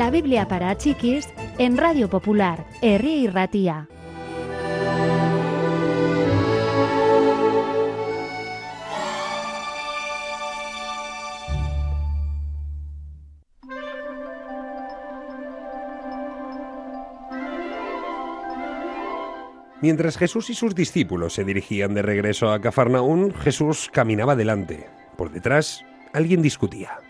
La Biblia para chiquis en Radio Popular, Herri y Ratía. Mientras Jesús y sus discípulos se dirigían de regreso a Cafarnaún, Jesús caminaba delante. Por detrás, alguien discutía.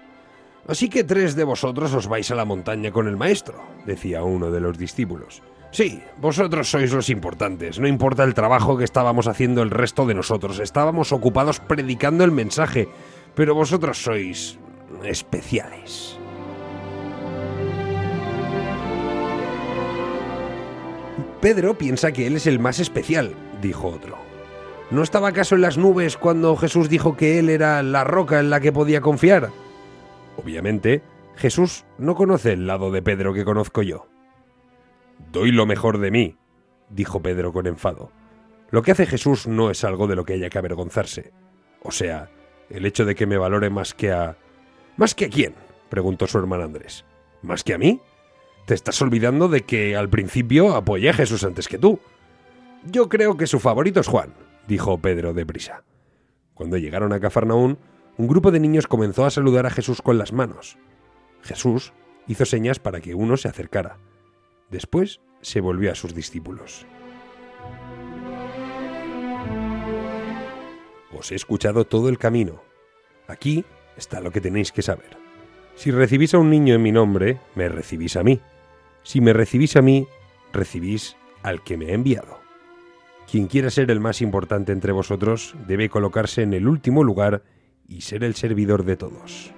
Así que tres de vosotros os vais a la montaña con el maestro, decía uno de los discípulos. Sí, vosotros sois los importantes, no importa el trabajo que estábamos haciendo el resto de nosotros, estábamos ocupados predicando el mensaje, pero vosotros sois especiales. Pedro piensa que él es el más especial, dijo otro. ¿No estaba acaso en las nubes cuando Jesús dijo que él era la roca en la que podía confiar? Obviamente, Jesús no conoce el lado de Pedro que conozco yo. Doy lo mejor de mí, dijo Pedro con enfado. Lo que hace Jesús no es algo de lo que haya que avergonzarse. O sea, el hecho de que me valore más que a... ¿Más que a quién? preguntó su hermano Andrés. ¿Más que a mí? Te estás olvidando de que al principio apoyé a Jesús antes que tú. Yo creo que su favorito es Juan, dijo Pedro deprisa. Cuando llegaron a Cafarnaún, un grupo de niños comenzó a saludar a Jesús con las manos. Jesús hizo señas para que uno se acercara. Después se volvió a sus discípulos. Os he escuchado todo el camino. Aquí está lo que tenéis que saber. Si recibís a un niño en mi nombre, me recibís a mí. Si me recibís a mí, recibís al que me ha enviado. Quien quiera ser el más importante entre vosotros debe colocarse en el último lugar y ser el servidor de todos.